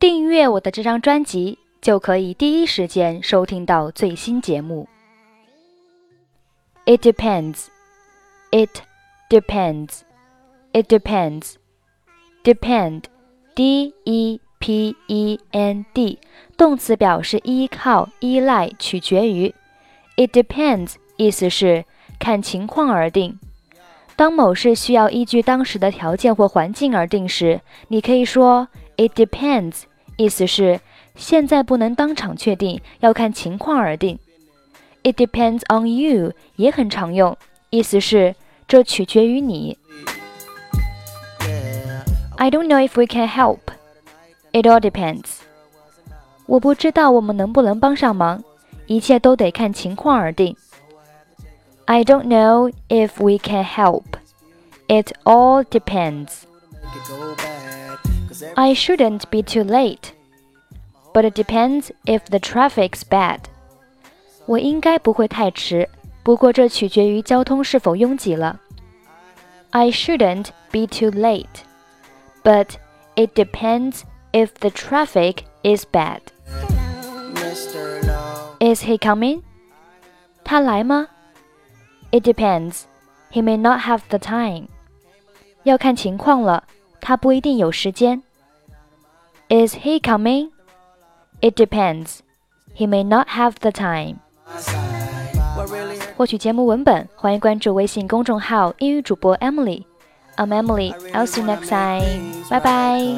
订阅我的这张专辑，就可以第一时间收听到最新节目。It depends. It depends. It depends. Depend. D E P E N D. 动词表示依靠、依赖、取决于。It depends 意思是看情况而定。当某事需要依据当时的条件或环境而定时，你可以说 It depends，意思是现在不能当场确定，要看情况而定。It depends on you 也很常用，意思是这取决于你。I don't know if we can help. It all depends. 我不知道我们能不能帮上忙，一切都得看情况而定。I don't know if we can help. It all depends. I shouldn't be too late, but it depends if the traffic's bad. 我应该不会太迟，不过这取决于交通是否拥挤了。I shouldn't be too late, but it depends if the traffic is bad. Is he coming? 他来吗？It depends. He may not have the time. 要看情况了，他不一定有时间。Is he coming? It depends. He may not have the time. 获取节目文本，欢迎关注微信公众号“英语主播 Emily”。I'm Emily. I'll see you next time. Bye bye.